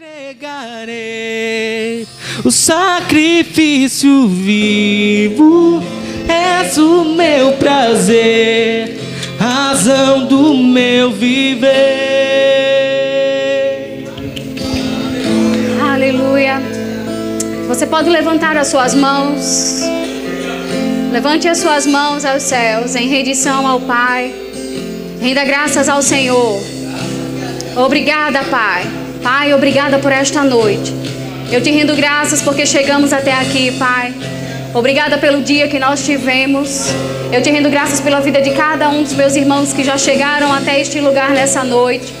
Entregarei o sacrifício vivo, és o meu prazer, razão do meu viver. Aleluia. Você pode levantar as suas mãos. Levante as suas mãos aos céus em rendição ao Pai. Renda graças ao Senhor. Obrigada, Pai. Pai, obrigada por esta noite. Eu te rendo graças porque chegamos até aqui, Pai. Obrigada pelo dia que nós tivemos. Eu te rendo graças pela vida de cada um dos meus irmãos que já chegaram até este lugar nessa noite.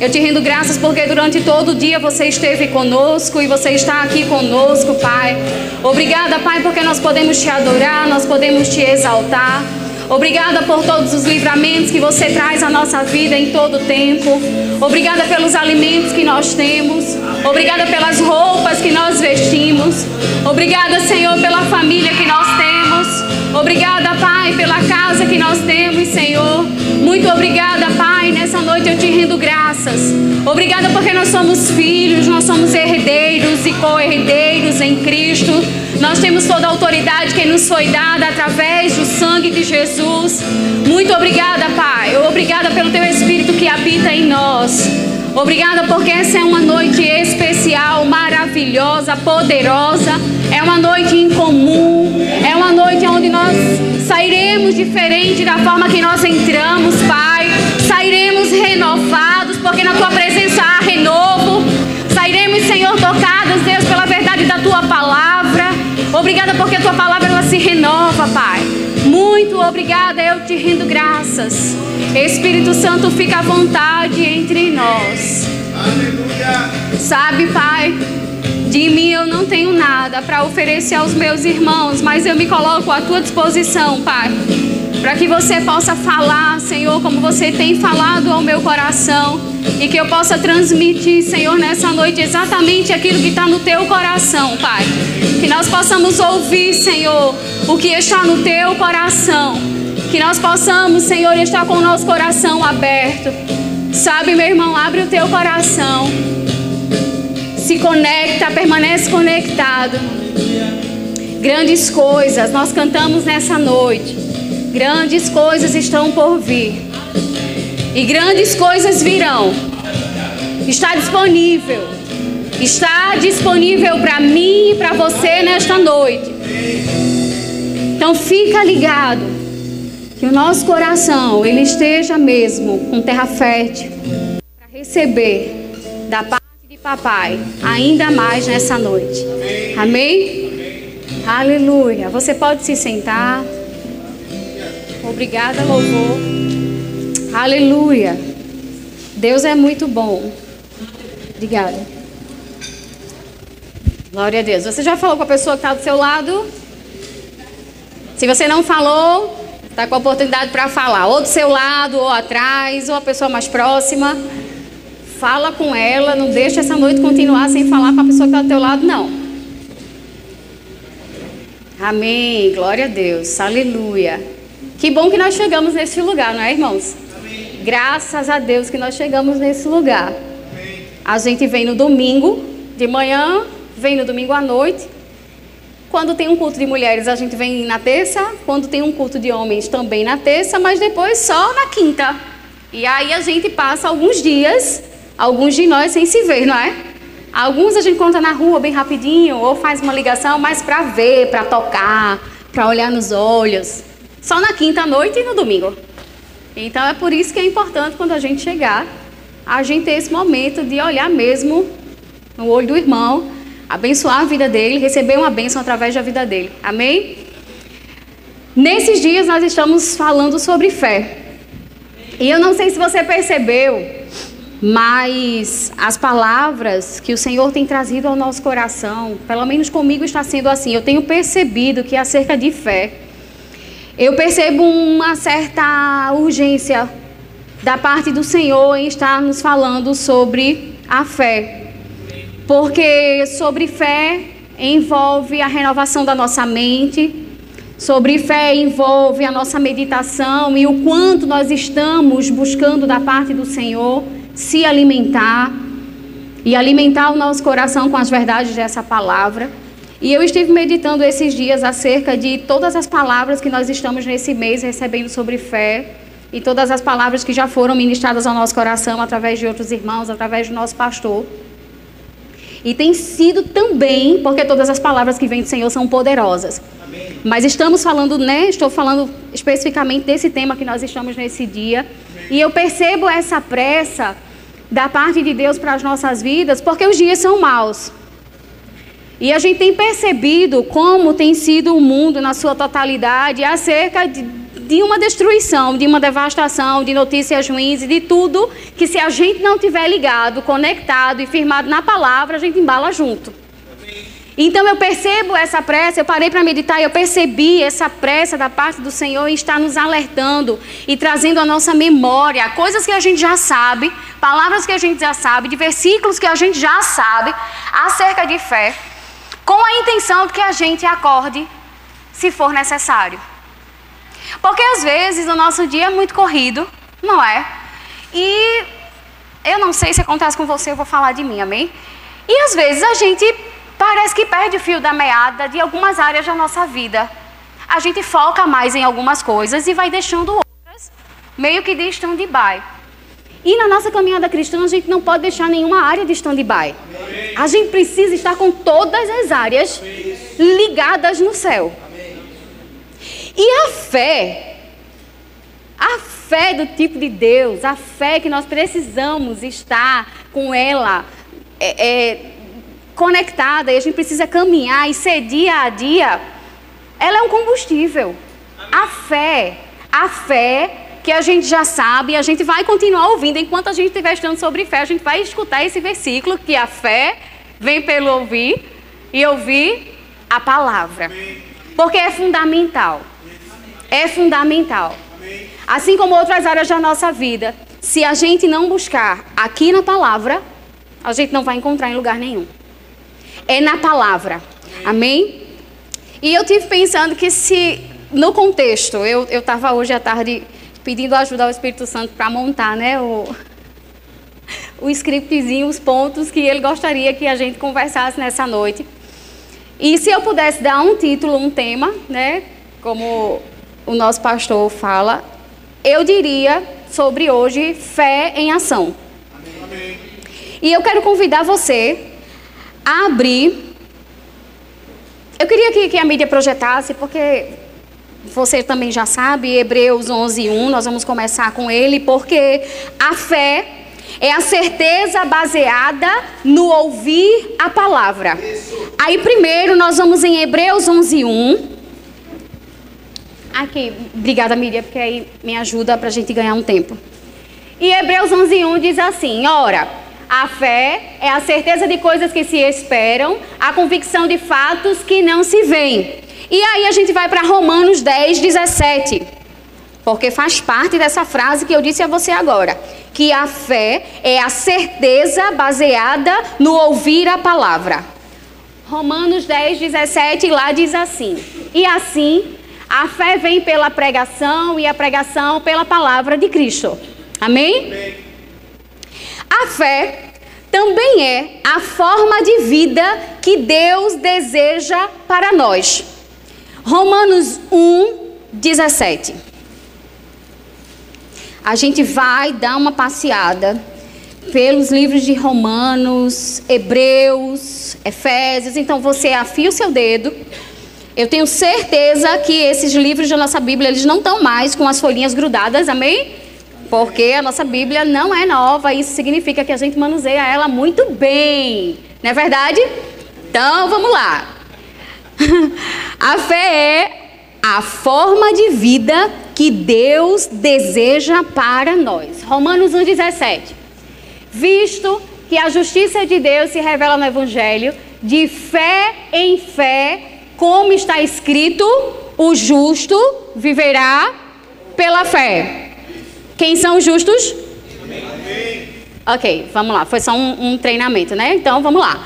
Eu te rendo graças porque durante todo o dia você esteve conosco e você está aqui conosco, Pai. Obrigada, Pai, porque nós podemos te adorar, nós podemos te exaltar. Obrigada por todos os livramentos que você traz à nossa vida em todo o tempo. Obrigada pelos alimentos que nós temos. Obrigada pelas roupas que nós vestimos. Obrigada, Senhor, pela família que nós temos. Obrigada, Pai, pela casa que nós temos, Senhor. Muito obrigada, Pai. Nessa noite eu te rendo graças. Obrigada porque nós somos filhos, nós somos herdeiros e co-herdeiros em Cristo. Nós temos toda a autoridade que nos foi dada através do sangue de Jesus. Muito obrigada, Pai. Obrigada pelo teu Espírito que habita em nós. Obrigada porque essa é uma noite especial, maravilhosa, poderosa. É uma noite incomum. É uma noite onde nós sairemos diferente da forma que nós entramos, Pai. Sairemos renovados, porque na tua presença há renovo. Sairemos, Senhor, tocados, Deus, pela verdade da tua palavra. Obrigada porque a tua palavra ela se renova, Pai. Muito obrigada, eu te rendo graças. Espírito Santo, fica à vontade entre nós. Aleluia. Sabe, Pai, de mim eu não tenho nada para oferecer aos meus irmãos, mas eu me coloco à tua disposição, Pai, para que você possa falar, Senhor, como você tem falado ao meu coração e que eu possa transmitir, Senhor, nessa noite exatamente aquilo que está no teu coração, Pai. Que nós possamos ouvir, Senhor, o que está no teu coração. Que nós possamos, Senhor, estar com o nosso coração aberto. Sabe, meu irmão, abre o teu coração. Se conecta, permanece conectado. Grandes coisas nós cantamos nessa noite. Grandes coisas estão por vir. E grandes coisas virão. Está disponível. Está disponível para mim e para você nesta noite. Então fica ligado que o nosso coração ele esteja mesmo com terra fértil para receber da parte de papai ainda mais nessa noite. Amém? Aleluia. Você pode se sentar. Obrigada, louvor. Aleluia. Deus é muito bom. Obrigada. Glória a Deus. Você já falou com a pessoa que está do seu lado? Se você não falou, está com a oportunidade para falar. Ou do seu lado, ou atrás, ou a pessoa mais próxima. Fala com ela, não deixa essa noite continuar sem falar com a pessoa que está do teu lado, não. Amém. Glória a Deus. Aleluia. Que bom que nós chegamos nesse lugar, não é, irmãos? Amém. Graças a Deus que nós chegamos nesse lugar. Amém. A gente vem no domingo de manhã, vem no domingo à noite. Quando tem um culto de mulheres, a gente vem na terça. Quando tem um culto de homens, também na terça, mas depois só na quinta. E aí a gente passa alguns dias, alguns de nós sem se ver, não é? Alguns a gente conta na rua bem rapidinho, ou faz uma ligação, mas para ver, para tocar, para olhar nos olhos. Só na quinta noite e no domingo. Então é por isso que é importante quando a gente chegar, a gente ter esse momento de olhar mesmo no olho do irmão, abençoar a vida dele, receber uma bênção através da vida dele. Amém? Nesses dias nós estamos falando sobre fé. E eu não sei se você percebeu, mas as palavras que o Senhor tem trazido ao nosso coração, pelo menos comigo está sendo assim. Eu tenho percebido que acerca de fé, eu percebo uma certa urgência da parte do Senhor em estar nos falando sobre a fé. Porque sobre fé envolve a renovação da nossa mente, sobre fé envolve a nossa meditação e o quanto nós estamos buscando da parte do Senhor se alimentar. e alimentar o nosso coração com as verdades dessa palavra. E eu estive meditando esses dias acerca de todas as palavras que nós estamos nesse mês recebendo sobre fé e todas as palavras que já foram ministradas ao nosso coração através de outros irmãos, através do nosso pastor. E tem sido também, porque todas as palavras que vêm do Senhor são poderosas. Amém. Mas estamos falando, né? Estou falando especificamente desse tema que nós estamos nesse dia. Amém. E eu percebo essa pressa da parte de Deus para as nossas vidas, porque os dias são maus. E a gente tem percebido como tem sido o mundo na sua totalidade acerca de, de uma destruição, de uma devastação, de notícias ruins e de tudo que se a gente não tiver ligado, conectado e firmado na palavra, a gente embala junto. Então eu percebo essa pressa, eu parei para meditar e eu percebi essa pressa da parte do Senhor e está nos alertando e trazendo à nossa memória coisas que a gente já sabe, palavras que a gente já sabe, de versículos que a gente já sabe acerca de fé com a intenção de que a gente acorde se for necessário. Porque às vezes o nosso dia é muito corrido, não é? E eu não sei se acontece com você, eu vou falar de mim, amém? E às vezes a gente parece que perde o fio da meada de algumas áreas da nossa vida. A gente foca mais em algumas coisas e vai deixando outras meio que de stand-by. E na nossa caminhada cristã, a gente não pode deixar nenhuma área de stand-by. A gente precisa estar com todas as áreas ligadas no céu. E a fé, a fé do tipo de Deus, a fé que nós precisamos estar com ela é, é, conectada e a gente precisa caminhar e ser dia a dia, ela é um combustível. A fé, a fé que a gente já sabe e a gente vai continuar ouvindo. Enquanto a gente estiver estudando sobre fé, a gente vai escutar esse versículo que a fé vem pelo ouvir e ouvir a palavra. Porque é fundamental. É fundamental. Assim como outras áreas da nossa vida, se a gente não buscar aqui na palavra, a gente não vai encontrar em lugar nenhum. É na palavra. Amém? E eu tive pensando que se, no contexto, eu estava hoje à tarde pedindo ajuda ao Espírito Santo para montar né, o, o scriptzinho, os pontos que ele gostaria que a gente conversasse nessa noite. E se eu pudesse dar um título, um tema, né, como o nosso pastor fala, eu diria sobre hoje fé em ação. Amém. E eu quero convidar você a abrir. Eu queria que, que a mídia projetasse, porque você também já sabe, Hebreus 11, 1, nós vamos começar com ele, porque a fé é a certeza baseada no ouvir a palavra. Aí primeiro nós vamos em Hebreus 11, 1. Aqui, obrigada Miriam, porque aí me ajuda para a gente ganhar um tempo. E Hebreus 11, 1 diz assim, ora... A fé é a certeza de coisas que se esperam, a convicção de fatos que não se veem. E aí a gente vai para Romanos 10, 17. Porque faz parte dessa frase que eu disse a você agora. Que a fé é a certeza baseada no ouvir a palavra. Romanos 10, 17, lá diz assim: E assim, a fé vem pela pregação e a pregação pela palavra de Cristo. Amém? Amém. A fé também é a forma de vida que Deus deseja para nós. Romanos 1, 17. A gente vai dar uma passeada pelos livros de Romanos, Hebreus, Efésios. Então você afia o seu dedo. Eu tenho certeza que esses livros da nossa Bíblia eles não estão mais com as folhinhas grudadas, amém? Porque a nossa Bíblia não é nova, isso significa que a gente manuseia ela muito bem. Não é verdade? Então vamos lá. a fé é a forma de vida que Deus deseja para nós. Romanos 1,17. Visto que a justiça de Deus se revela no Evangelho, de fé em fé, como está escrito, o justo viverá pela fé. Quem são os justos? Amém. Ok, vamos lá. Foi só um, um treinamento, né? Então vamos lá.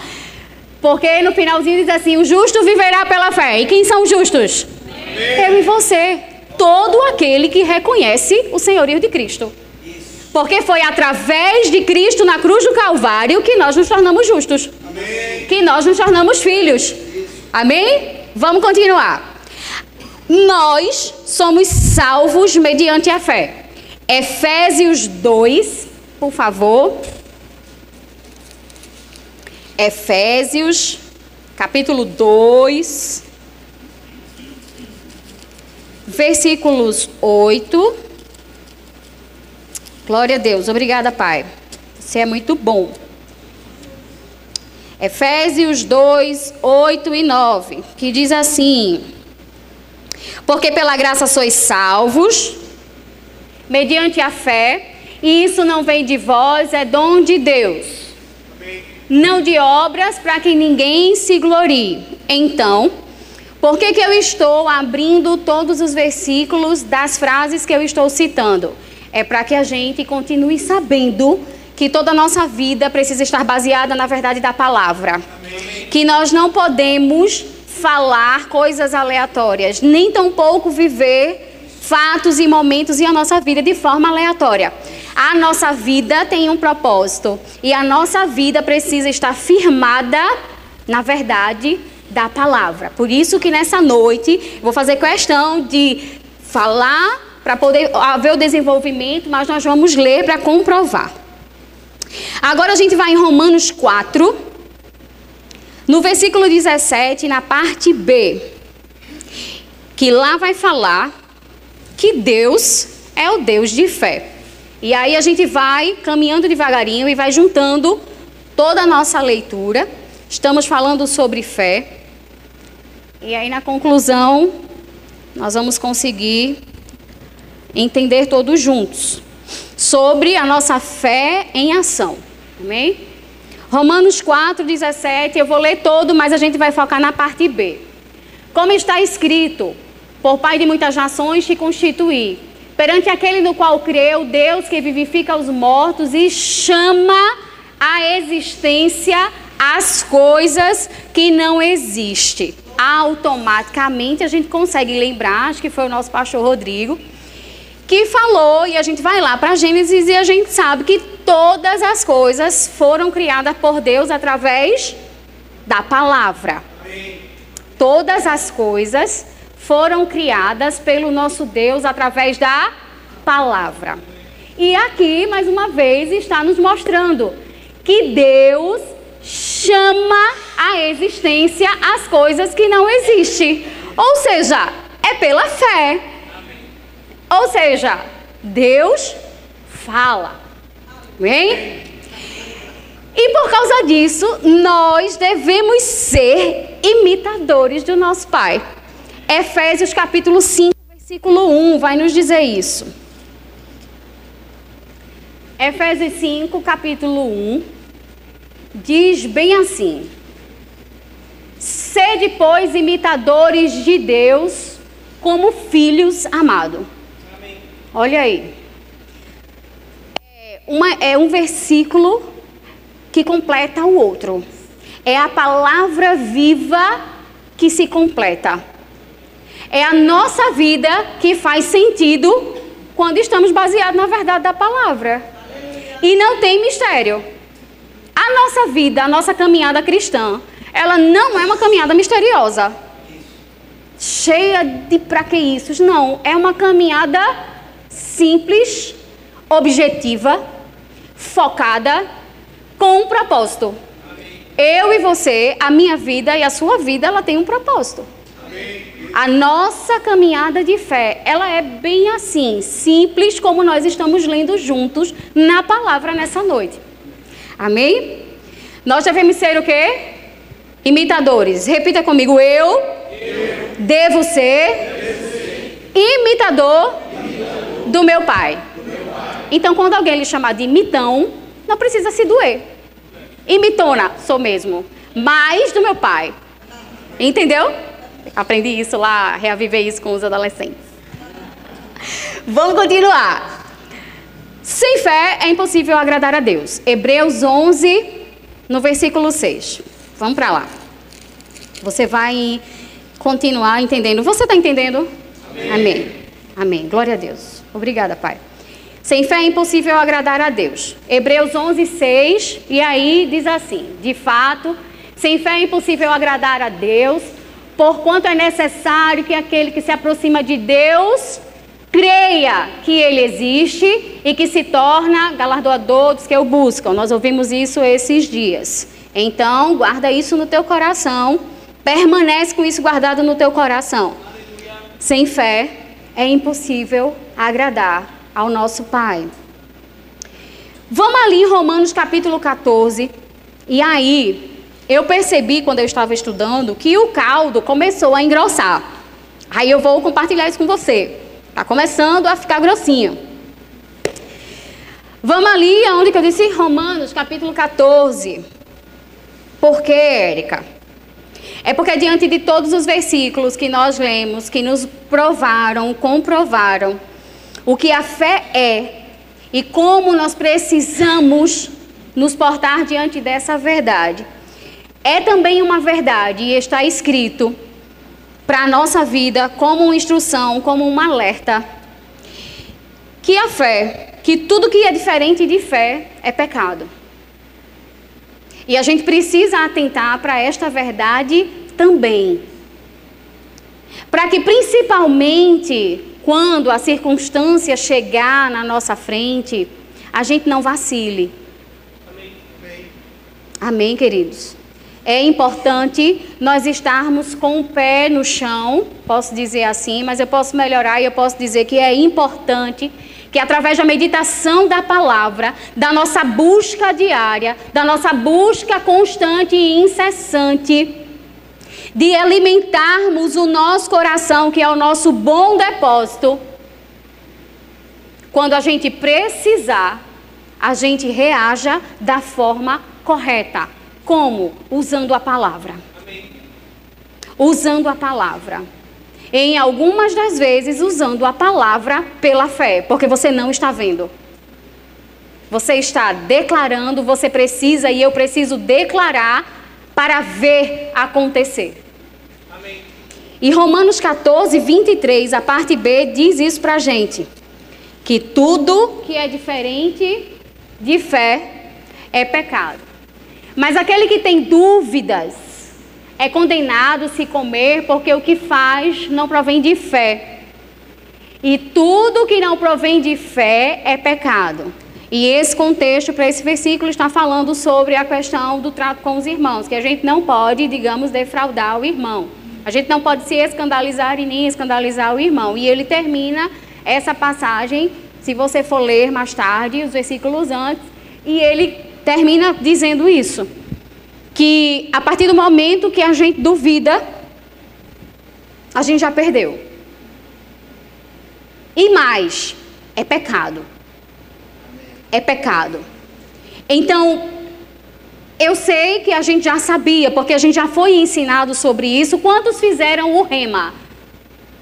Porque no finalzinho diz assim: o justo viverá pela fé. E quem são os justos? Eu e você. Todo aquele que reconhece o senhorio de Cristo. Porque foi através de Cristo na cruz do Calvário que nós nos tornamos justos. Amém. Que nós nos tornamos filhos. Amém? Vamos continuar. Nós somos salvos mediante a fé. Efésios 2, por favor. Efésios, capítulo 2, versículos 8. Glória a Deus. Obrigada, Pai. Você é muito bom. Efésios 2, 8 e 9, que diz assim: Porque pela graça sois salvos, mediante a fé, e isso não vem de vós, é dom de Deus. Não de obras para que ninguém se glorie. Então, por que, que eu estou abrindo todos os versículos das frases que eu estou citando? É para que a gente continue sabendo que toda a nossa vida precisa estar baseada na verdade da palavra. Amém. Que nós não podemos falar coisas aleatórias, nem tampouco viver fatos e momentos em a nossa vida de forma aleatória. A nossa vida tem um propósito e a nossa vida precisa estar firmada na verdade da palavra. Por isso que nessa noite vou fazer questão de falar para poder haver o desenvolvimento, mas nós vamos ler para comprovar. Agora a gente vai em Romanos 4, no versículo 17, na parte B, que lá vai falar que Deus é o Deus de fé. E aí a gente vai caminhando devagarinho e vai juntando toda a nossa leitura. Estamos falando sobre fé. E aí, na conclusão, nós vamos conseguir entender todos juntos sobre a nossa fé em ação. Amém? Romanos 4, 17, eu vou ler todo, mas a gente vai focar na parte B. Como está escrito, por Pai de muitas nações te constituí, perante aquele no qual creu, Deus que vivifica os mortos e chama a existência as coisas que não existem. Automaticamente a gente consegue lembrar, acho que foi o nosso pastor Rodrigo, que falou, e a gente vai lá para Gênesis e a gente sabe que todas as coisas foram criadas por Deus através da palavra. Todas as coisas foram criadas pelo nosso Deus através da palavra. E aqui, mais uma vez, está nos mostrando que Deus chama a existência as coisas que não existem. Ou seja, é pela fé. Ou seja, Deus fala. Bem? E por causa disso, nós devemos ser imitadores do nosso Pai. Efésios capítulo 5, versículo 1 vai nos dizer isso. Efésios 5, capítulo 1 diz bem assim: Sede, pois, imitadores de Deus como filhos amados. Olha aí. É, uma, é um versículo que completa o outro. É a palavra viva que se completa. É a nossa vida que faz sentido quando estamos baseados na verdade da palavra. E não tem mistério. A nossa vida, a nossa caminhada cristã, ela não é uma caminhada misteriosa. Cheia de pra que isso? Não, é uma caminhada simples, objetiva, focada, com um propósito. Eu e você, a minha vida e a sua vida, ela tem um propósito. A nossa caminhada de fé, ela é bem assim, simples como nós estamos lendo juntos na palavra nessa noite. Amém? Nós devemos ser o quê? Imitadores. Repita comigo. Eu, eu devo, ser devo ser imitador, imitador do, meu do meu pai. Então, quando alguém lhe chamar de imitão, não precisa se doer. Imitona, sou mesmo. Mais do meu pai. Entendeu? Aprendi isso lá, reavivei isso com os adolescentes. Vamos continuar. Sem fé é impossível agradar a Deus. Hebreus 11, no versículo 6. Vamos para lá. Você vai continuar entendendo. Você está entendendo? Amém. Amém. Amém. Glória a Deus. Obrigada, Pai. Sem fé é impossível agradar a Deus. Hebreus 11, 6, e aí diz assim: De fato, sem fé é impossível agradar a Deus, porquanto é necessário que aquele que se aproxima de Deus creia que ele existe e que se torna galardoador dos que o buscam. Nós ouvimos isso esses dias. Então, guarda isso no teu coração, permanece com isso guardado no teu coração. Sem fé é impossível agradar ao nosso Pai. Vamos ali em Romanos capítulo 14, e aí eu percebi quando eu estava estudando que o caldo começou a engrossar. Aí eu vou compartilhar isso com você. Está começando a ficar grossinho. Vamos ali aonde que eu disse Romanos capítulo 14. Por quê, Érica? É porque diante de todos os versículos que nós lemos, que nos provaram, comprovaram o que a fé é e como nós precisamos nos portar diante dessa verdade. É também uma verdade e está escrito para a nossa vida como uma instrução, como um alerta. Que a fé, que tudo que é diferente de fé é pecado. E a gente precisa atentar para esta verdade também. Para que principalmente quando a circunstância chegar na nossa frente, a gente não vacile. Amém, Amém queridos? É importante nós estarmos com o pé no chão, posso dizer assim, mas eu posso melhorar e eu posso dizer que é importante que através da meditação da palavra, da nossa busca diária, da nossa busca constante e incessante, de alimentarmos o nosso coração, que é o nosso bom depósito, quando a gente precisar, a gente reaja da forma correta. Como? Usando a palavra. Amém. Usando a palavra. Em algumas das vezes, usando a palavra pela fé, porque você não está vendo. Você está declarando, você precisa e eu preciso declarar para ver acontecer. Amém. E Romanos 14, 23, a parte B, diz isso para a gente: que tudo que é diferente de fé é pecado. Mas aquele que tem dúvidas é condenado se comer, porque o que faz não provém de fé. E tudo que não provém de fé é pecado. E esse contexto para esse versículo está falando sobre a questão do trato com os irmãos, que a gente não pode, digamos, defraudar o irmão. A gente não pode se escandalizar e nem escandalizar o irmão. E ele termina essa passagem, se você for ler mais tarde, os versículos antes, e ele termina dizendo isso: que a partir do momento que a gente duvida, a gente já perdeu. E mais, é pecado é pecado. Então, eu sei que a gente já sabia, porque a gente já foi ensinado sobre isso. Quantos fizeram o rema?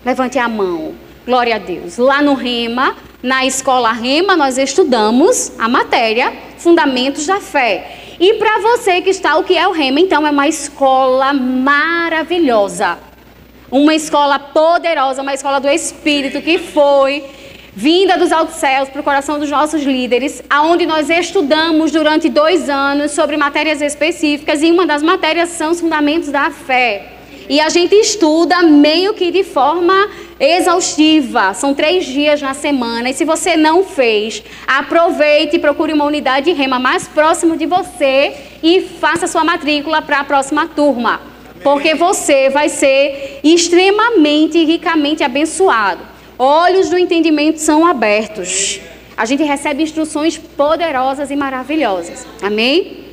Levante a mão. Glória a Deus. Lá no rema, na escola rema, nós estudamos a matéria Fundamentos da Fé. E para você que está, o que é o rema? Então, é uma escola maravilhosa. Uma escola poderosa, uma escola do Espírito que foi vinda dos altos céus para o coração dos nossos líderes, aonde nós estudamos durante dois anos sobre matérias específicas e uma das matérias são os fundamentos da fé. E a gente estuda meio que de forma exaustiva. São três dias na semana. E se você não fez, aproveite e procure uma unidade de rema mais próximo de você e faça sua matrícula para a próxima turma. Porque você vai ser extremamente e ricamente abençoado. Olhos do entendimento são abertos. A gente recebe instruções poderosas e maravilhosas. Amém?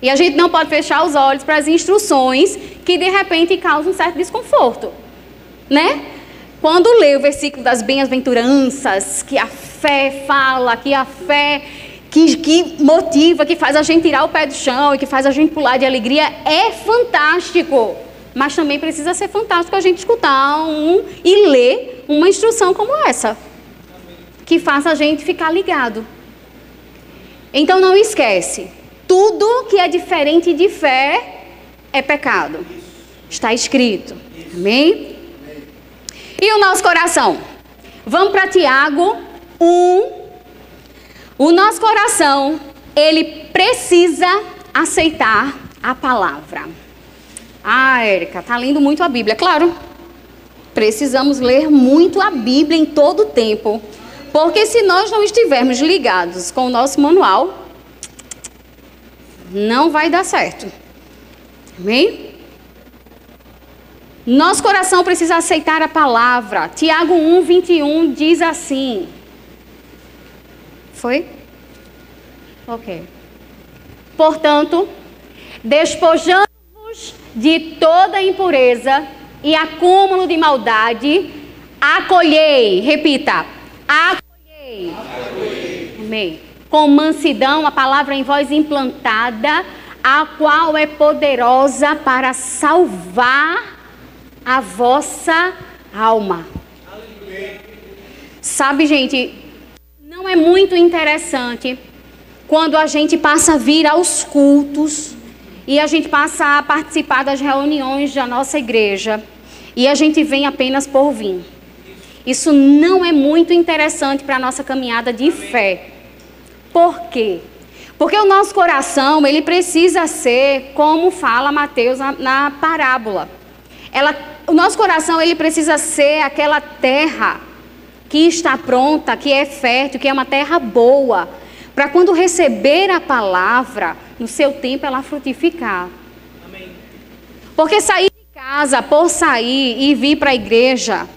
E a gente não pode fechar os olhos para as instruções que de repente causam um certo desconforto. Né? Quando lê o versículo das bem-aventuranças, que a fé fala, que a fé que, que, motiva, que faz a gente tirar o pé do chão e que faz a gente pular de alegria, é fantástico. Mas também precisa ser fantástico a gente escutar um e ler uma instrução como essa, que faça a gente ficar ligado. Então não esquece, tudo que é diferente de fé é pecado. Está escrito. Amém? E o nosso coração? Vamos para Tiago 1, O nosso coração, ele precisa aceitar a palavra. Ah, Érica, tá lendo muito a Bíblia. Claro, precisamos ler muito a Bíblia em todo o tempo. Porque se nós não estivermos ligados com o nosso manual, não vai dar certo. Amém? Nosso coração precisa aceitar a palavra. Tiago 1, 21 diz assim. Foi? Ok. Portanto, despojando-vos de toda impureza e acúmulo de maldade, acolhei, repita, acolhei. acolhei. Amém. Com mansidão, a palavra em voz implantada, a qual é poderosa para salvar a vossa alma. Sabe, gente, não é muito interessante quando a gente passa a vir aos cultos e a gente passa a participar das reuniões da nossa igreja e a gente vem apenas por vir. Isso não é muito interessante para a nossa caminhada de fé. Por quê? Porque o nosso coração, ele precisa ser como fala Mateus na, na parábola. Ela o nosso coração ele precisa ser aquela terra que está pronta, que é fértil, que é uma terra boa, para quando receber a palavra, no seu tempo ela frutificar. Amém. Porque sair de casa por sair e vir para a igreja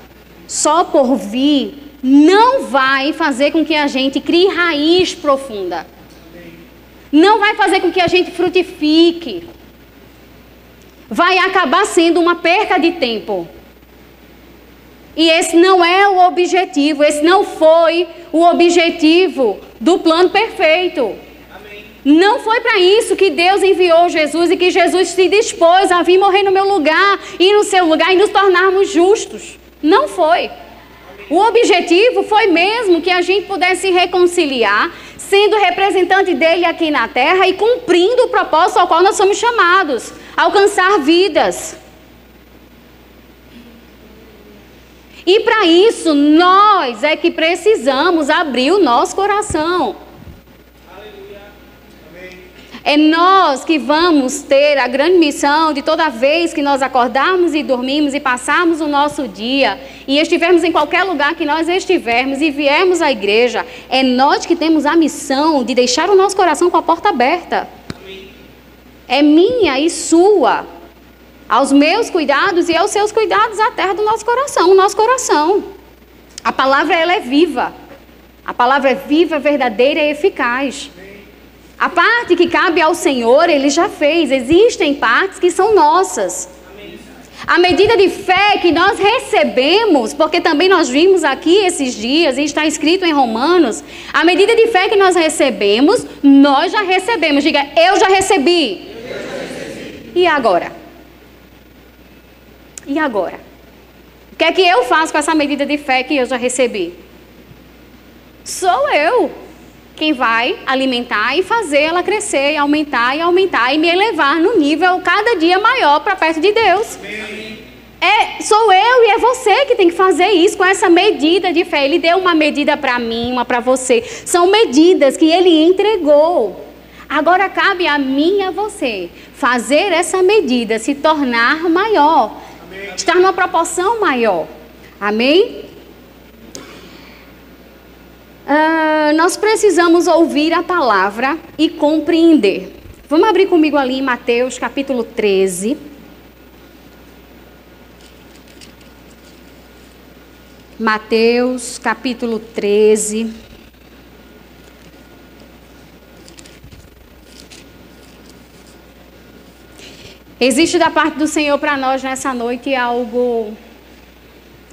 só por vir não vai fazer com que a gente crie raiz profunda. Não vai fazer com que a gente frutifique vai acabar sendo uma perca de tempo. E esse não é o objetivo, esse não foi o objetivo do plano perfeito. Não foi para isso que Deus enviou Jesus e que Jesus se dispôs a vir morrer no meu lugar e no seu lugar e nos tornarmos justos. Não foi. O objetivo foi mesmo que a gente pudesse se reconciliar, sendo representante dele aqui na terra e cumprindo o propósito ao qual nós somos chamados alcançar vidas. E para isso, nós é que precisamos abrir o nosso coração. É nós que vamos ter a grande missão de toda vez que nós acordarmos e dormirmos e passarmos o nosso dia e estivermos em qualquer lugar que nós estivermos e viermos à igreja, é nós que temos a missão de deixar o nosso coração com a porta aberta é minha e sua. Aos meus cuidados e aos seus cuidados, a terra do nosso coração, o nosso coração. A palavra ela é viva. A palavra é viva, verdadeira e eficaz. A parte que cabe ao Senhor, ele já fez. Existem partes que são nossas. A medida de fé que nós recebemos, porque também nós vimos aqui esses dias, e está escrito em Romanos, a medida de fé que nós recebemos, nós já recebemos. Diga, eu já recebi. E agora? E agora? O que é que eu faço com essa medida de fé que eu já recebi? Sou eu quem vai alimentar e fazer ela crescer, e aumentar e aumentar e me elevar no nível cada dia maior para perto de Deus. É, sou eu e é você que tem que fazer isso com essa medida de fé. Ele deu uma medida para mim, uma para você. São medidas que ele entregou. Agora cabe a mim e a você fazer essa medida se tornar maior, Amém. estar numa proporção maior. Amém? Uh, nós precisamos ouvir a palavra e compreender. Vamos abrir comigo ali em Mateus capítulo 13. Mateus capítulo 13. Existe da parte do Senhor para nós nessa noite algo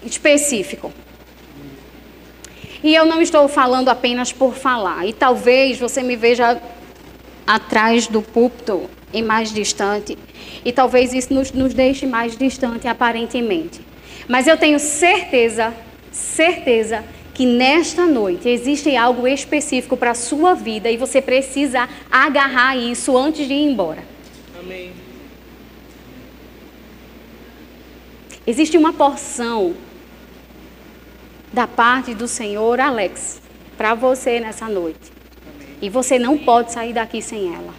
específico. E eu não estou falando apenas por falar. E talvez você me veja atrás do púlpito e mais distante. E talvez isso nos, nos deixe mais distante aparentemente. Mas eu tenho certeza, certeza, que nesta noite existe algo específico para a sua vida e você precisa agarrar isso antes de ir embora. Amém. Existe uma porção da parte do Senhor, Alex, para você nessa noite. E você não pode sair daqui sem ela.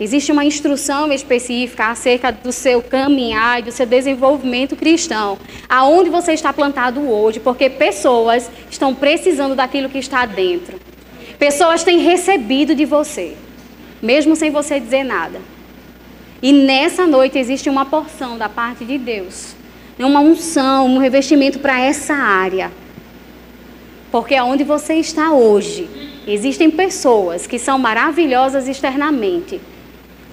Existe uma instrução específica acerca do seu caminhar e do seu desenvolvimento cristão, aonde você está plantado hoje, porque pessoas estão precisando daquilo que está dentro. Pessoas têm recebido de você, mesmo sem você dizer nada. E nessa noite existe uma porção da parte de Deus, uma unção, um revestimento para essa área. Porque aonde você está hoje, existem pessoas que são maravilhosas externamente,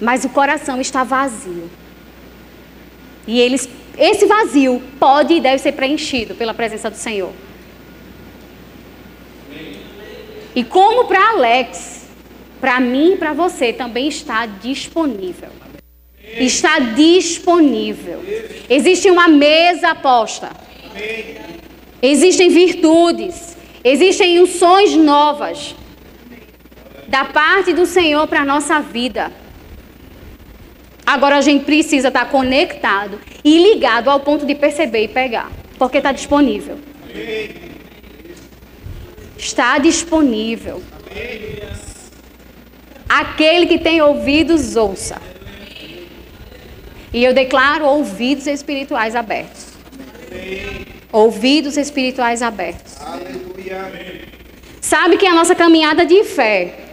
mas o coração está vazio. E eles, esse vazio pode e deve ser preenchido pela presença do Senhor. E como para Alex, para mim e para você também está disponível. Está disponível. Existe uma mesa posta. Existem virtudes. Existem unções novas da parte do Senhor para a nossa vida. Agora a gente precisa estar conectado e ligado ao ponto de perceber e pegar, porque está disponível. Está disponível. Aquele que tem ouvidos, ouça. E eu declaro ouvidos espirituais abertos. Ouvidos espirituais abertos. Sabe que a nossa caminhada de fé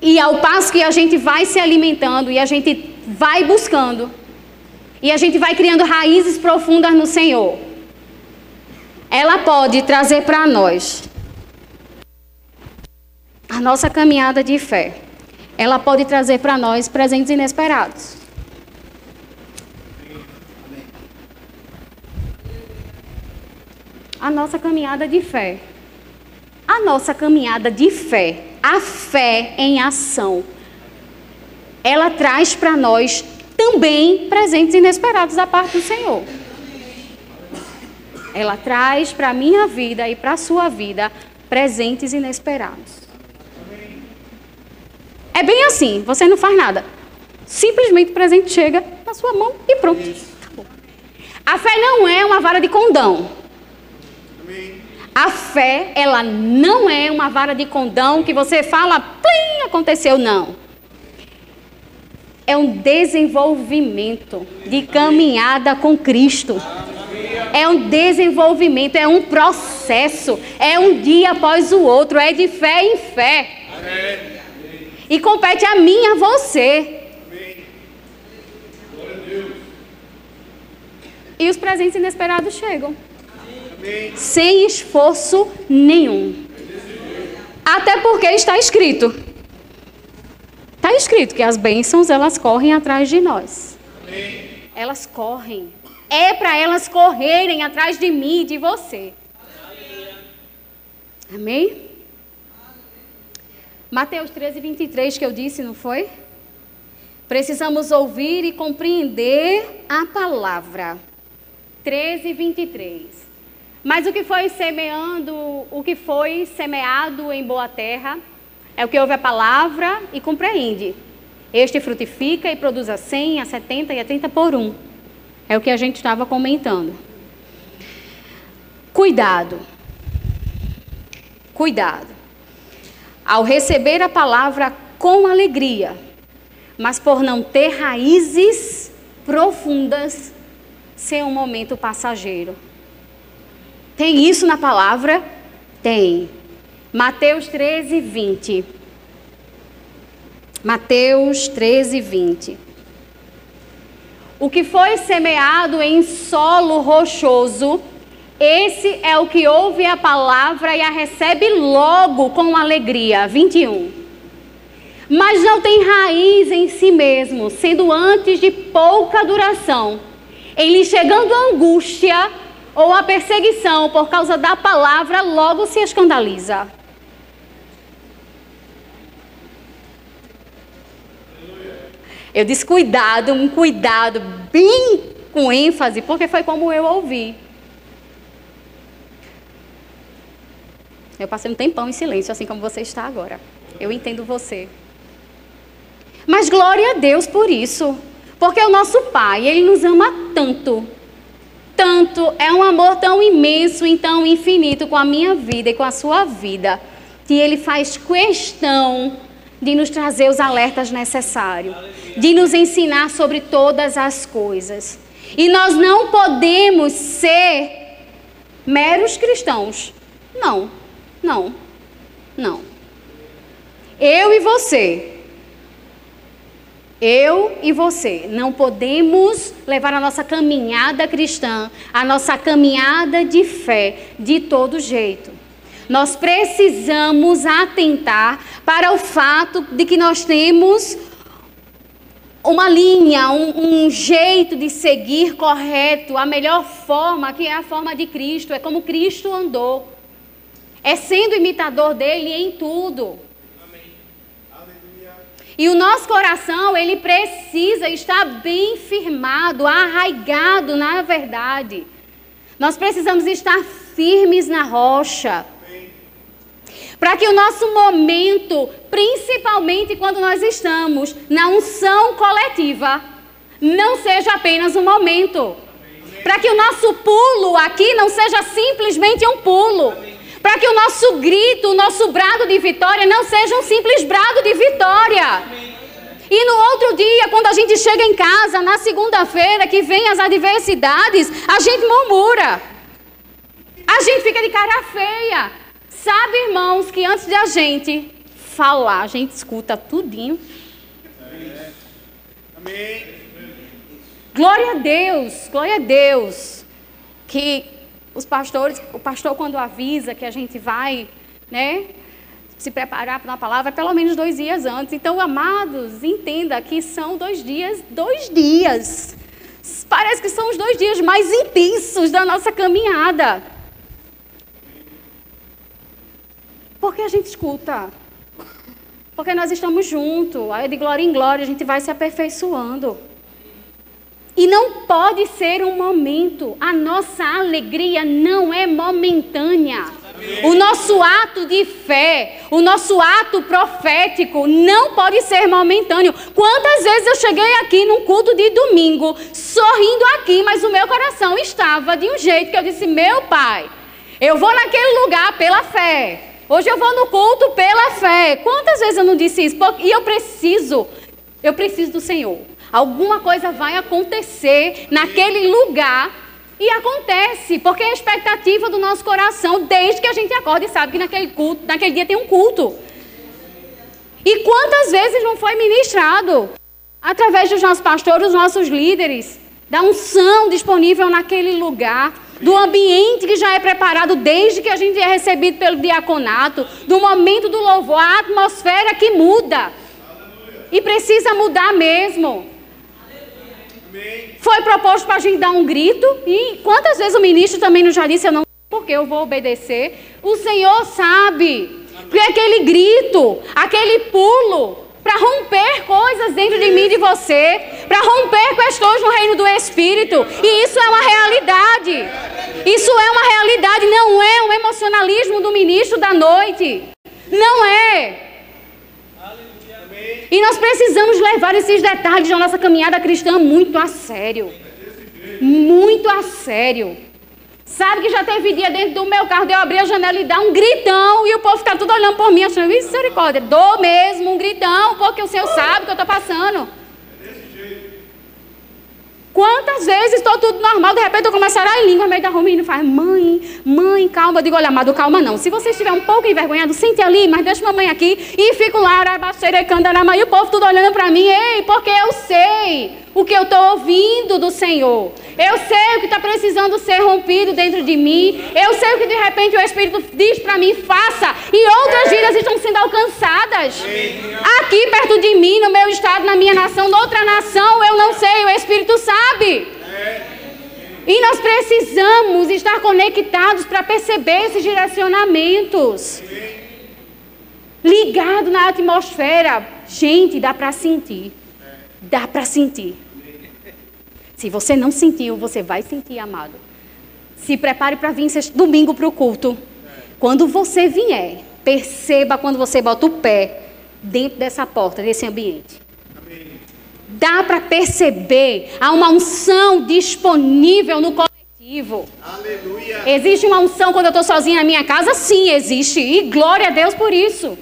e ao passo que a gente vai se alimentando e a gente vai buscando, e a gente vai criando raízes profundas no Senhor, ela pode trazer para nós a nossa caminhada de fé. Ela pode trazer para nós presentes inesperados. A nossa caminhada de fé. A nossa caminhada de fé a fé em ação, ela traz para nós também presentes inesperados da parte do Senhor. Ela traz para a minha vida e para a sua vida presentes inesperados. É bem assim, você não faz nada. Simplesmente o presente chega na sua mão e pronto. Acabou. A fé não é uma vara de condão. A fé, ela não é uma vara de condão que você fala, plim, aconteceu, não. É um desenvolvimento de caminhada com Cristo. É um desenvolvimento, é um processo, é um dia após o outro, é de fé em fé. E compete a mim a você. E os presentes inesperados chegam sem esforço nenhum. Até porque está escrito. Está escrito que as bênçãos elas correm atrás de nós. Elas correm. É para elas correrem atrás de mim e de você. Amém? Mateus 13, 23 que eu disse, não foi? Precisamos ouvir e compreender a palavra. 13, 23. Mas o que foi semeando, o que foi semeado em boa terra, é o que ouve a palavra e compreende. Este frutifica e produz a 100, a 70 e a 30 por um. É o que a gente estava comentando. Cuidado. Cuidado. Ao receber a palavra com alegria, mas por não ter raízes profundas, ser um momento passageiro. Tem isso na palavra? Tem. Mateus 13, 20. Mateus 13, 20. O que foi semeado em solo rochoso, esse é o que ouve a palavra e a recebe logo com alegria. 21. Mas não tem raiz em si mesmo, sendo antes de pouca duração. Ele chegando a angústia, ou a perseguição por causa da palavra, logo se escandaliza. Eu disse cuidado, um cuidado bem com ênfase, porque foi como eu ouvi. Eu passei um tempão em silêncio, assim como você está agora. Eu entendo você. Mas glória a Deus por isso. Porque o nosso Pai, Ele nos ama tanto tanto, é um amor tão imenso e tão infinito com a minha vida e com a sua vida, que Ele faz questão de nos trazer os alertas necessários, de nos ensinar sobre todas as coisas. E nós não podemos ser meros cristãos. Não, não, não. Eu e você. Eu e você não podemos levar a nossa caminhada cristã, a nossa caminhada de fé, de todo jeito. Nós precisamos atentar para o fato de que nós temos uma linha, um, um, jeito de seguir correto, a melhor forma, que é a forma de Cristo, é como Cristo andou. É sendo imitador dele em tudo. E o nosso coração, ele precisa estar bem firmado, arraigado na verdade. Nós precisamos estar firmes na rocha. Para que o nosso momento, principalmente quando nós estamos na unção coletiva, não seja apenas um momento. Para que o nosso pulo aqui não seja simplesmente um pulo. Para que o nosso grito, o nosso brado de vitória não seja um simples brado de vitória. E no outro dia, quando a gente chega em casa, na segunda-feira, que vem as adversidades, a gente murmura. A gente fica de cara feia. Sabe, irmãos, que antes de a gente falar, a gente escuta tudinho. Amém. Glória a Deus, glória a Deus. Que os pastores, o pastor quando avisa que a gente vai, né, se preparar para uma palavra, pelo menos dois dias antes. Então, amados, entenda que são dois dias, dois dias. Parece que são os dois dias mais intensos da nossa caminhada. Porque a gente escuta. Porque nós estamos juntos. Aí de glória em glória a gente vai se aperfeiçoando. E não pode ser um momento. A nossa alegria não é momentânea. O nosso ato de fé, o nosso ato profético não pode ser momentâneo. Quantas vezes eu cheguei aqui num culto de domingo, sorrindo aqui, mas o meu coração estava de um jeito que eu disse: Meu pai, eu vou naquele lugar pela fé. Hoje eu vou no culto pela fé. Quantas vezes eu não disse isso? E eu preciso, eu preciso do Senhor. Alguma coisa vai acontecer naquele lugar e acontece, porque é a expectativa do nosso coração, desde que a gente acorda e sabe que naquele culto, naquele dia tem um culto. E quantas vezes não foi ministrado através dos nossos pastores, dos nossos líderes, da unção disponível naquele lugar do ambiente que já é preparado desde que a gente é recebido pelo diaconato, do momento do louvor, a atmosfera que muda. E precisa mudar mesmo. Foi proposto para a gente dar um grito, e quantas vezes o ministro também nos já disse, eu não porque eu vou obedecer. O Senhor sabe. Porque aquele grito, aquele pulo, para romper coisas dentro de mim e de você, para romper questões no reino do Espírito. E isso é uma realidade. Isso é uma realidade, não é um emocionalismo do ministro da noite. Não é. E nós precisamos levar esses detalhes da nossa caminhada cristã muito a sério. Muito a sério. Sabe que já teve dia dentro do meu carro de eu abrir a janela e dar um gritão e o povo ficar tudo olhando por mim, achando, misericórdia, dou mesmo um gritão, porque o Senhor sabe o que eu estou passando. Quantas vezes estou tudo normal, de repente eu começo a orar em língua meio da rua, menino faz, mãe, mãe, calma. Eu digo, olha, amado, calma não. Se você estiver um pouco envergonhado, sente ali, mas deixa mamãe aqui. E fico lá, arabaceira, candarama, e o povo tudo olhando para mim, ei, porque eu sei o que eu estou ouvindo do Senhor. Eu sei o que está precisando ser rompido dentro de mim. Eu sei o que de repente o Espírito diz para mim, faça. E outras vidas estão sendo alcançadas. Aqui perto de mim, no meu estado, na minha nação, noutra nação, eu não sei, o Espírito sabe. E nós precisamos estar conectados para perceber esses direcionamentos. Ligado na atmosfera. Gente, dá para sentir. Dá para sentir. Se você não sentiu, você vai sentir, amado. Se prepare para vir domingo para o culto. Quando você vier, perceba quando você bota o pé dentro dessa porta, desse ambiente. Dá para perceber há uma unção disponível no coletivo coletivo. Aleluia. Existe uma unção quando eu estou sozinha na minha casa? Sim, existe. E glória a Deus por isso.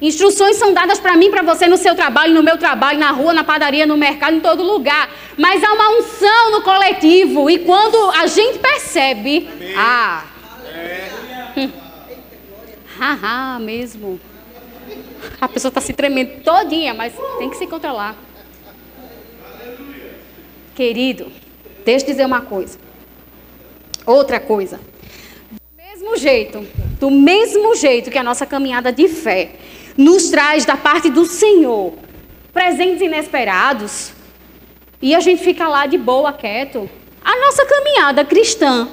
Instruções são dadas para mim, para você no seu trabalho, no meu trabalho, na rua, na padaria, no mercado, em todo lugar. Mas há uma unção no coletivo. E quando a gente percebe, Amém. ah, é. haha, mesmo. A pessoa está se tremendo todinha, mas tem que se controlar. Querido, deixa eu dizer uma coisa. Outra coisa. Do mesmo jeito, do mesmo jeito que a nossa caminhada de fé nos traz da parte do Senhor presentes inesperados e a gente fica lá de boa, quieto. A nossa caminhada cristã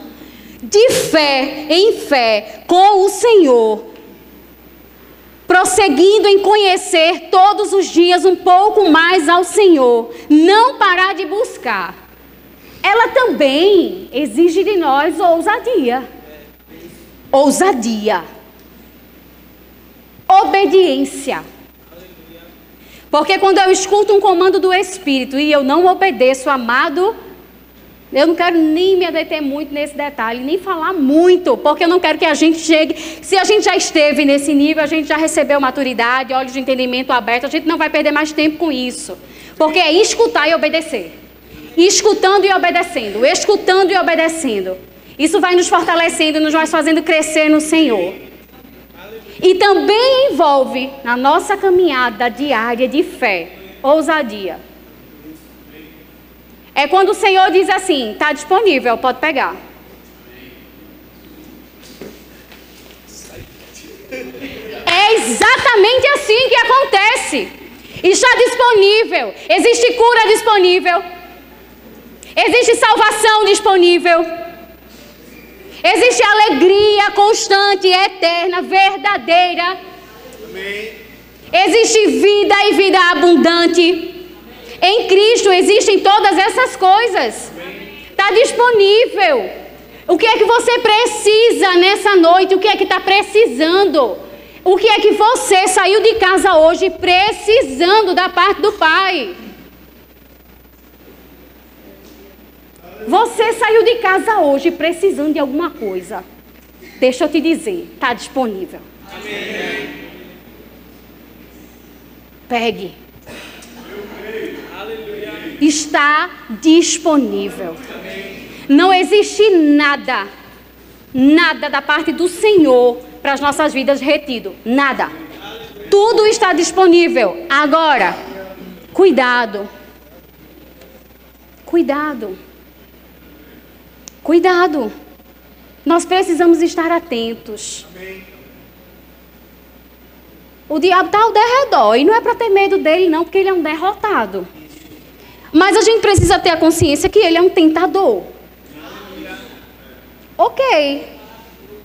de fé em fé com o Senhor, prosseguindo em conhecer todos os dias um pouco mais ao Senhor, não parar de buscar. Ela também exige de nós ousadia. Ousadia obediência. Porque quando eu escuto um comando do Espírito e eu não obedeço, amado, eu não quero nem me deter muito nesse detalhe, nem falar muito, porque eu não quero que a gente chegue. Se a gente já esteve nesse nível, a gente já recebeu maturidade, olhos de entendimento aberto, a gente não vai perder mais tempo com isso. Porque é escutar e obedecer. Escutando e obedecendo, escutando e obedecendo. Isso vai nos fortalecendo, nos vai fazendo crescer no Senhor. E também envolve na nossa caminhada diária de fé, ousadia. É quando o Senhor diz assim: está disponível, pode pegar. É exatamente assim que acontece. Está disponível. Existe cura disponível. Existe salvação disponível. Existe alegria constante, eterna, verdadeira. Existe vida e vida abundante. Em Cristo existem todas essas coisas. Está disponível. O que é que você precisa nessa noite? O que é que está precisando? O que é que você saiu de casa hoje precisando da parte do Pai? Você saiu de casa hoje precisando de alguma coisa. Deixa eu te dizer, está disponível. Amém. Pegue. Está disponível. Não existe nada, nada da parte do Senhor para as nossas vidas retido. Nada. Tudo está disponível. Agora, cuidado. Cuidado. Cuidado. Nós precisamos estar atentos. Amém. O diabo está ao derredor e não é para ter medo dele, não, porque ele é um derrotado. Mas a gente precisa ter a consciência que ele é um tentador. Ok.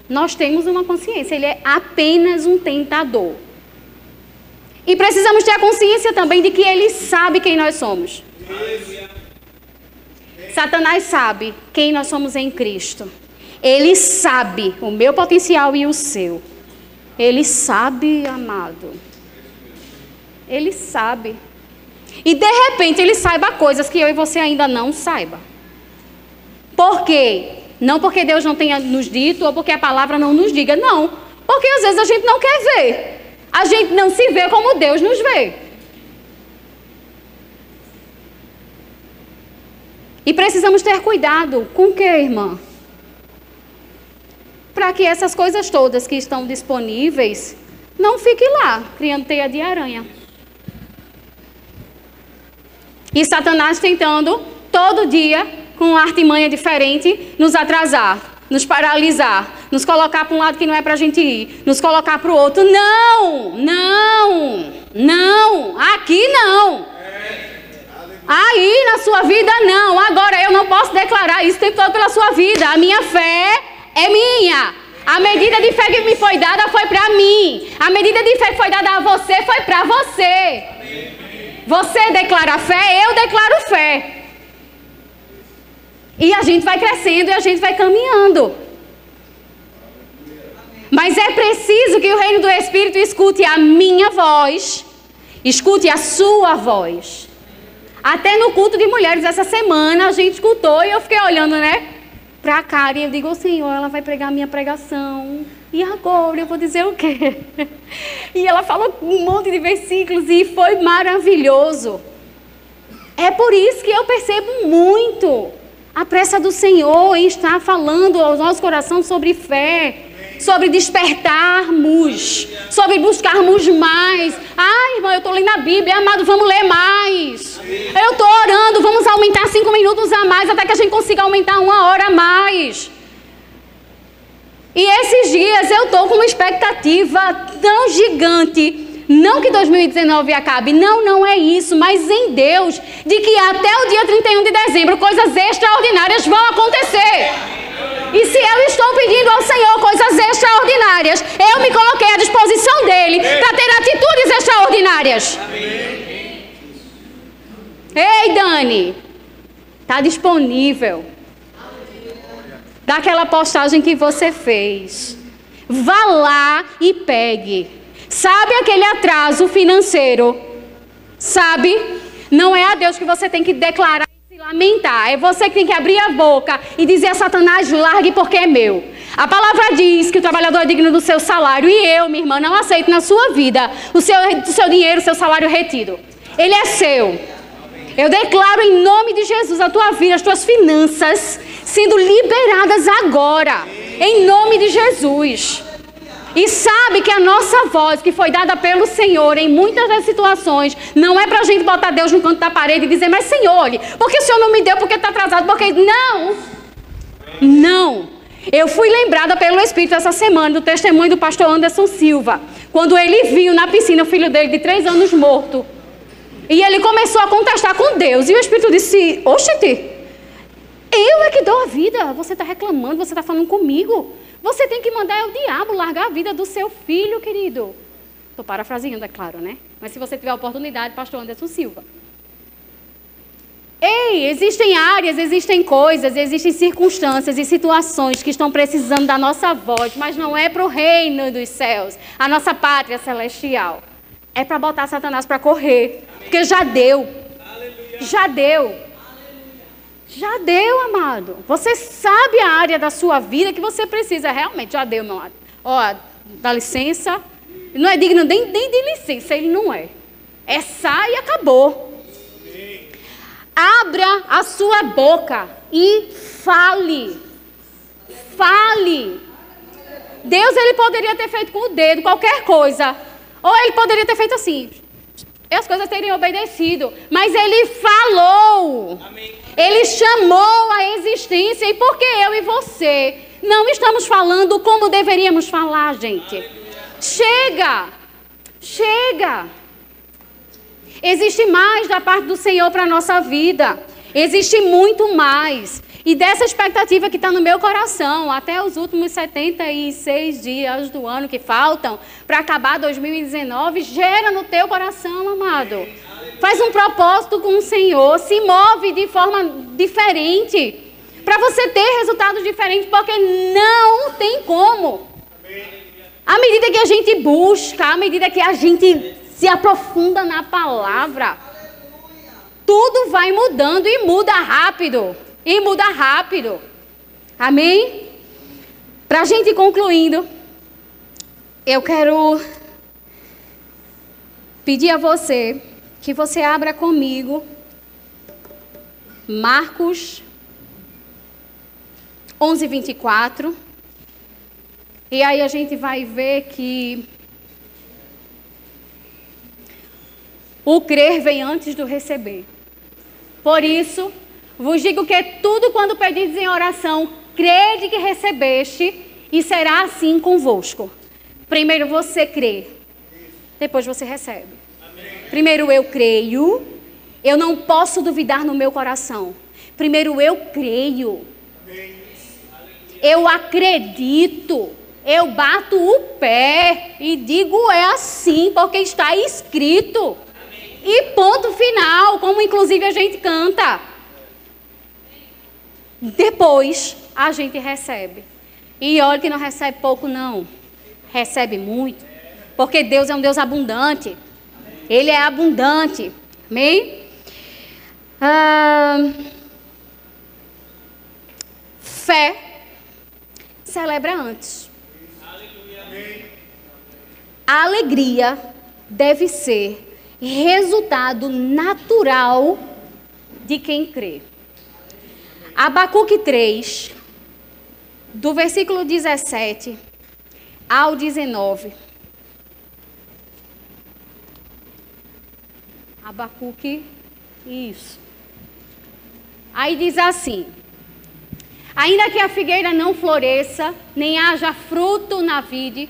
Nós temos uma consciência, ele é apenas um tentador. E precisamos ter a consciência também de que ele sabe quem nós somos. Satanás sabe quem nós somos em Cristo. Ele sabe o meu potencial e o seu. Ele sabe, amado. Ele sabe. E de repente ele saiba coisas que eu e você ainda não saiba. Por quê? Não porque Deus não tenha nos dito ou porque a palavra não nos diga, não. Porque às vezes a gente não quer ver. A gente não se vê como Deus nos vê. E precisamos ter cuidado com o que, irmã? Para que essas coisas todas que estão disponíveis não fiquem lá, criando teia de aranha. E Satanás tentando, todo dia, com uma artimanha diferente, nos atrasar, nos paralisar, nos colocar para um lado que não é para a gente ir, nos colocar para o outro. Não, não, não, aqui não. Aí na sua vida não. Agora eu não posso declarar isso o tempo todo pela sua vida. A minha fé é minha. A medida de fé que me foi dada foi para mim. A medida de fé que foi dada a você foi para você. Você declara fé, eu declaro fé. E a gente vai crescendo e a gente vai caminhando. Mas é preciso que o reino do Espírito escute a minha voz, escute a sua voz. Até no culto de mulheres essa semana a gente escutou e eu fiquei olhando, né? para a Karen. Eu digo, Senhor, ela vai pregar a minha pregação. E agora eu vou dizer o quê? E ela falou um monte de versículos e foi maravilhoso. É por isso que eu percebo muito a pressa do Senhor em estar falando ao nosso coração sobre fé, sobre despertarmos, sobre buscarmos mais. Ai, irmão, eu estou lendo a Bíblia, amado, vamos ler mais. Eu estou orando, vamos aumentar cinco minutos a mais até que a gente consiga aumentar uma hora a mais. E esses dias eu estou com uma expectativa tão gigante não que 2019 acabe, não, não é isso, mas em Deus, de que até o dia 31 de dezembro coisas extraordinárias vão acontecer. E se eu estou pedindo ao Senhor coisas extraordinárias, eu me coloquei à disposição dele para ter atitudes extraordinárias. Ei, Dani, está disponível. Daquela postagem que você fez. Vá lá e pegue. Sabe aquele atraso financeiro? Sabe? Não é a Deus que você tem que declarar se lamentar. É você que tem que abrir a boca e dizer a Satanás: largue porque é meu. A palavra diz que o trabalhador é digno do seu salário e eu, minha irmã, não aceito na sua vida o seu, o seu dinheiro, o seu salário retido. Ele é seu. Eu declaro em nome de Jesus a tua vida, as tuas finanças sendo liberadas agora. Em nome de Jesus. E sabe que a nossa voz, que foi dada pelo Senhor em muitas das situações, não é para a gente botar Deus no canto da parede e dizer, mas Senhor, olhe, porque o Senhor não me deu, porque está atrasado, porque. Não! Não! Eu fui lembrada pelo Espírito essa semana do testemunho do pastor Anderson Silva, quando ele viu na piscina o filho dele de três anos morto. E ele começou a contestar com Deus. E o Espírito disse: Oxente, eu é que dou a vida. Você está reclamando, você está falando comigo. Você tem que mandar o diabo largar a vida do seu filho, querido. Estou parafraseando, é claro, né? Mas se você tiver a oportunidade, pastor Anderson Silva. Ei, existem áreas, existem coisas, existem circunstâncias e situações que estão precisando da nossa voz, mas não é para o reino dos céus, a nossa pátria celestial. É para botar Satanás para correr, porque já deu. Já deu. Já deu, amado. Você sabe a área da sua vida que você precisa. Realmente, já deu, meu amado. Ó, dá licença. Não é digno nem, nem de licença, ele não é. É sai e acabou. Abra a sua boca e fale. Fale. Deus ele poderia ter feito com o dedo qualquer coisa. Ou ele poderia ter feito assim e as coisas teriam obedecido. Mas ele falou. Amém. Ele chamou a existência. E por que eu e você não estamos falando como deveríamos falar, gente? Aleluia. Chega! Chega! Existe mais da parte do Senhor para a nossa vida. Existe muito mais. E dessa expectativa que está no meu coração, até os últimos 76 dias do ano que faltam para acabar 2019, gera no teu coração, amado. Faz um propósito com o Senhor, se move de forma diferente. Para você ter resultados diferentes, porque não tem como. À medida que a gente busca, à medida que a gente se aprofunda na palavra, tudo vai mudando e muda rápido. E muda rápido. Amém? Para a gente concluindo, eu quero pedir a você que você abra comigo Marcos 11, 24. E aí a gente vai ver que o crer vem antes do receber. Por isso, vos digo que tudo quando pedides em oração, crede que recebeste e será assim convosco. Primeiro você crê, depois você recebe. Primeiro eu creio, eu não posso duvidar no meu coração. Primeiro eu creio. Eu acredito. Eu bato o pé e digo é assim, porque está escrito. E ponto final, como inclusive a gente canta. Depois a gente recebe. E olha que não recebe pouco, não. Recebe muito. Porque Deus é um Deus abundante. Ele é abundante. Amém? Ah, fé celebra antes. A alegria deve ser resultado natural de quem crê. Abacuque 3, do versículo 17 ao 19. Abacuque, isso. Aí diz assim: Ainda que a figueira não floresça, nem haja fruto na vide,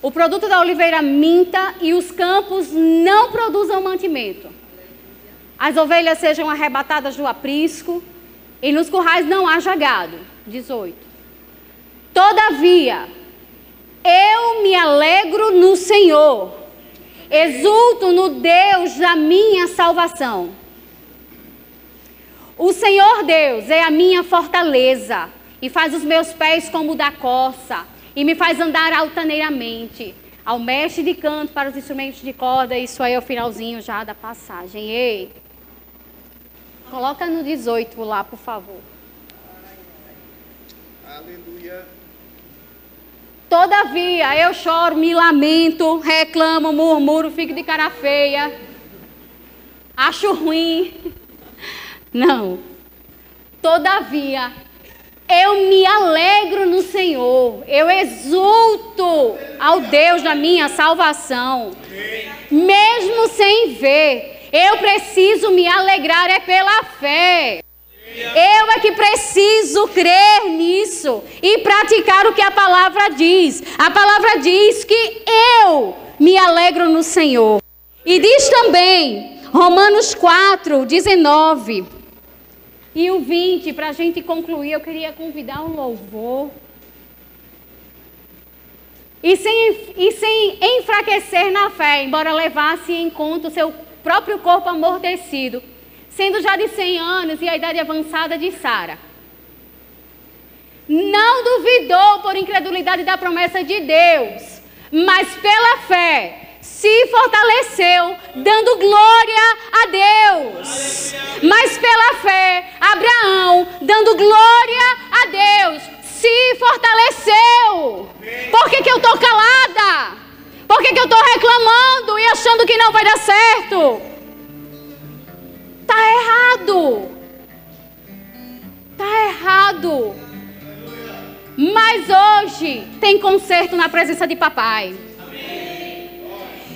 o produto da oliveira minta e os campos não produzam mantimento. As ovelhas sejam arrebatadas do aprisco e nos currais não haja gado. 18. Todavia, eu me alegro no Senhor, exulto no Deus da minha salvação. O Senhor Deus é a minha fortaleza e faz os meus pés como da coça e me faz andar altaneiramente. Ao mestre de canto para os instrumentos de corda, isso aí é o finalzinho já da passagem. Ei, coloca no 18 lá, por favor. Aleluia. Todavia eu choro, me lamento, reclamo, murmuro, fico de cara feia, acho ruim. Não. Todavia eu me alegro no Senhor, eu exulto ao Deus da minha salvação, mesmo sem ver. Eu preciso me alegrar é pela fé. Eu é que preciso crer nisso e praticar o que a palavra diz. A palavra diz que eu me alegro no Senhor. E diz também, Romanos 4, 19. E o 20, para a gente concluir, eu queria convidar um louvor. E sem, e sem enfraquecer na fé, embora levasse em conta o seu próprio corpo amortecido, sendo já de 100 anos e a idade avançada de Sara. Não duvidou por incredulidade da promessa de Deus, mas pela fé se fortaleceu, dando glória a Deus. Mas pela fé, Abraão, dando glória a Deus, se fortaleceu. Por que, que eu estou calada? Por que, que eu estou reclamando e achando que não vai dar certo? Está errado. Está errado. Mas hoje tem conserto na presença de papai.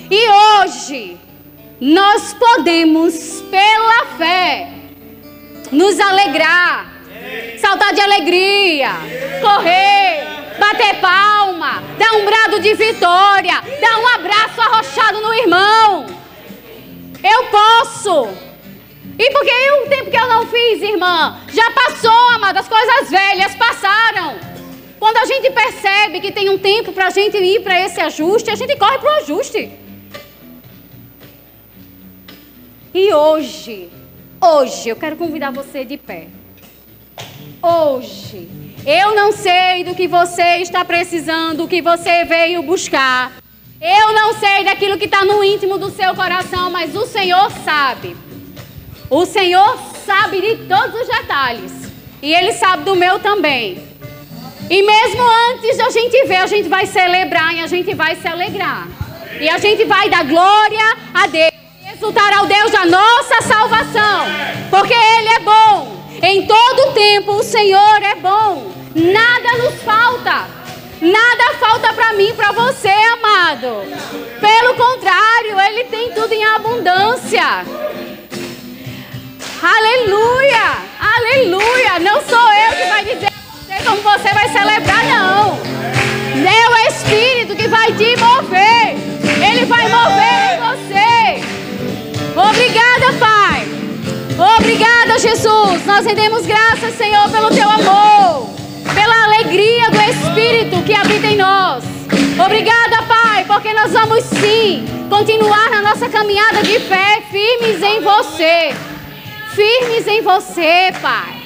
E hoje nós podemos, pela fé, nos alegrar, saltar de alegria, correr, bater palma, dar um brado de vitória, dar um abraço arrochado no irmão. Eu posso. E porque o tempo que eu não fiz, irmã, já passou, amada, as coisas velhas passaram. Quando a gente percebe que tem um tempo para a gente ir para esse ajuste, a gente corre para o ajuste. E hoje, hoje, eu quero convidar você de pé. Hoje, eu não sei do que você está precisando, o que você veio buscar. Eu não sei daquilo que está no íntimo do seu coração, mas o Senhor sabe. O Senhor sabe de todos os detalhes. E Ele sabe do meu também. E mesmo antes da gente ver, a gente vai celebrar e a gente vai se alegrar. E a gente vai dar glória a Deus exultar ao Deus da nossa salvação, porque Ele é bom. Em todo tempo o Senhor é bom. Nada nos falta. Nada falta para mim, para você, amado. Pelo contrário, Ele tem tudo em abundância. Aleluia! Aleluia! Não sou eu que vai dizer você como você vai celebrar, não. É o Espírito que vai te mover. Ele vai mover em você. Obrigada, Pai. Obrigada, Jesus. Nós rendemos graças, Senhor, pelo teu amor, pela alegria do Espírito que habita em nós. Obrigada, Pai, porque nós vamos sim continuar na nossa caminhada de fé, firmes em você. Firmes em você, Pai.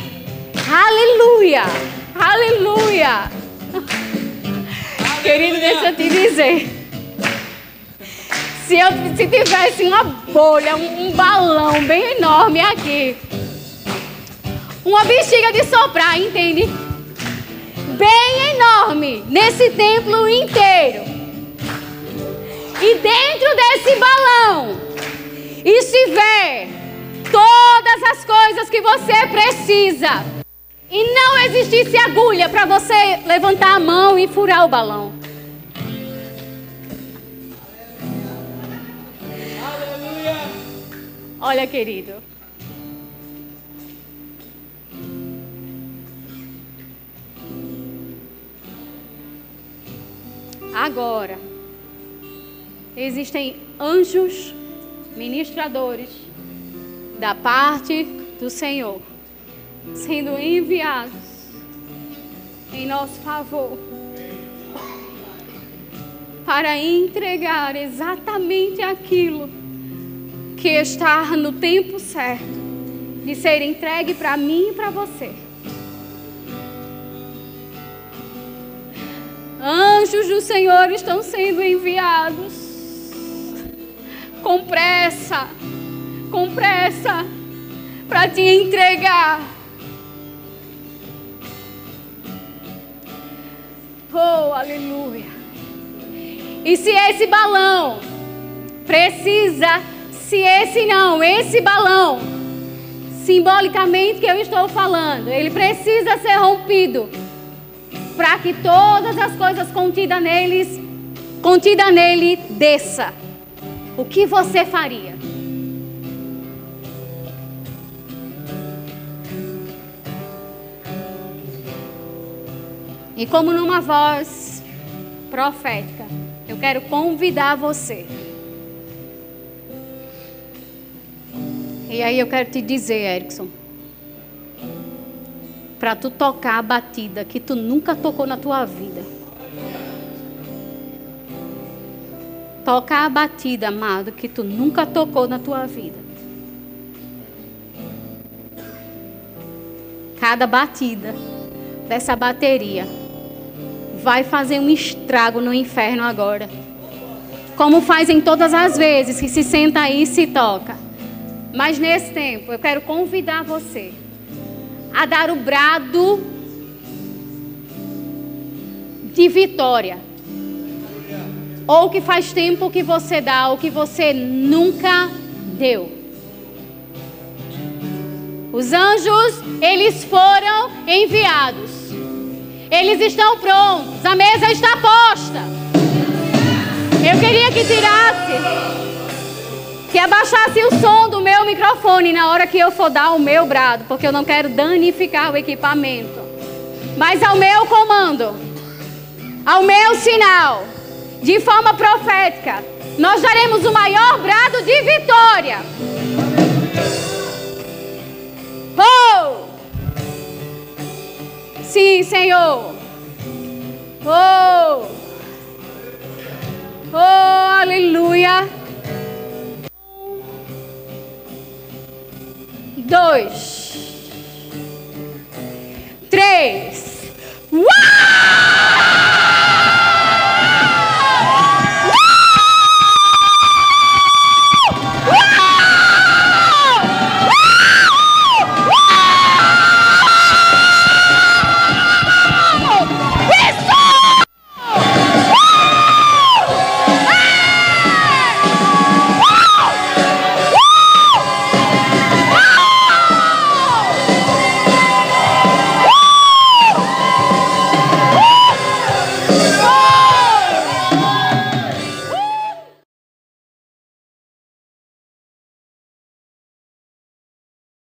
Aleluia. Aleluia. Querido, deixa eu te dizer. Se eu se tivesse uma bolha, um, um balão bem enorme aqui, uma bexiga de soprar, entende? Bem enorme nesse templo inteiro. E dentro desse balão estiver todas as coisas que você precisa. E não existisse agulha para você levantar a mão e furar o balão. Olha, querido. Agora, existem anjos ministradores da parte do Senhor sendo enviados em nosso favor para entregar exatamente aquilo que está no tempo certo de ser entregue para mim e para você. Anjos do Senhor estão sendo enviados com pressa, com pressa, para te entregar. Oh, aleluia. E se esse balão precisa, se esse não, esse balão, simbolicamente que eu estou falando, ele precisa ser rompido para que todas as coisas contidas neles, contida nele desça. O que você faria? E como numa voz profética, eu quero convidar você. E aí eu quero te dizer, Erickson, para tu tocar a batida que tu nunca tocou na tua vida. Tocar a batida, amado, que tu nunca tocou na tua vida. Cada batida dessa bateria vai fazer um estrago no inferno agora. Como fazem todas as vezes que se senta aí e se toca. Mas nesse tempo, eu quero convidar você a dar o brado de vitória. Ou que faz tempo que você dá, ou que você nunca deu. Os anjos, eles foram enviados. Eles estão prontos. A mesa está posta. Eu queria que tirasse que abaixasse o som do meu microfone na hora que eu for dar o meu brado, porque eu não quero danificar o equipamento. Mas ao meu comando, ao meu sinal, de forma profética, nós daremos o maior brado de vitória. Oh! Sim, Senhor. Oh! Oh, aleluia. dois, três. Uau!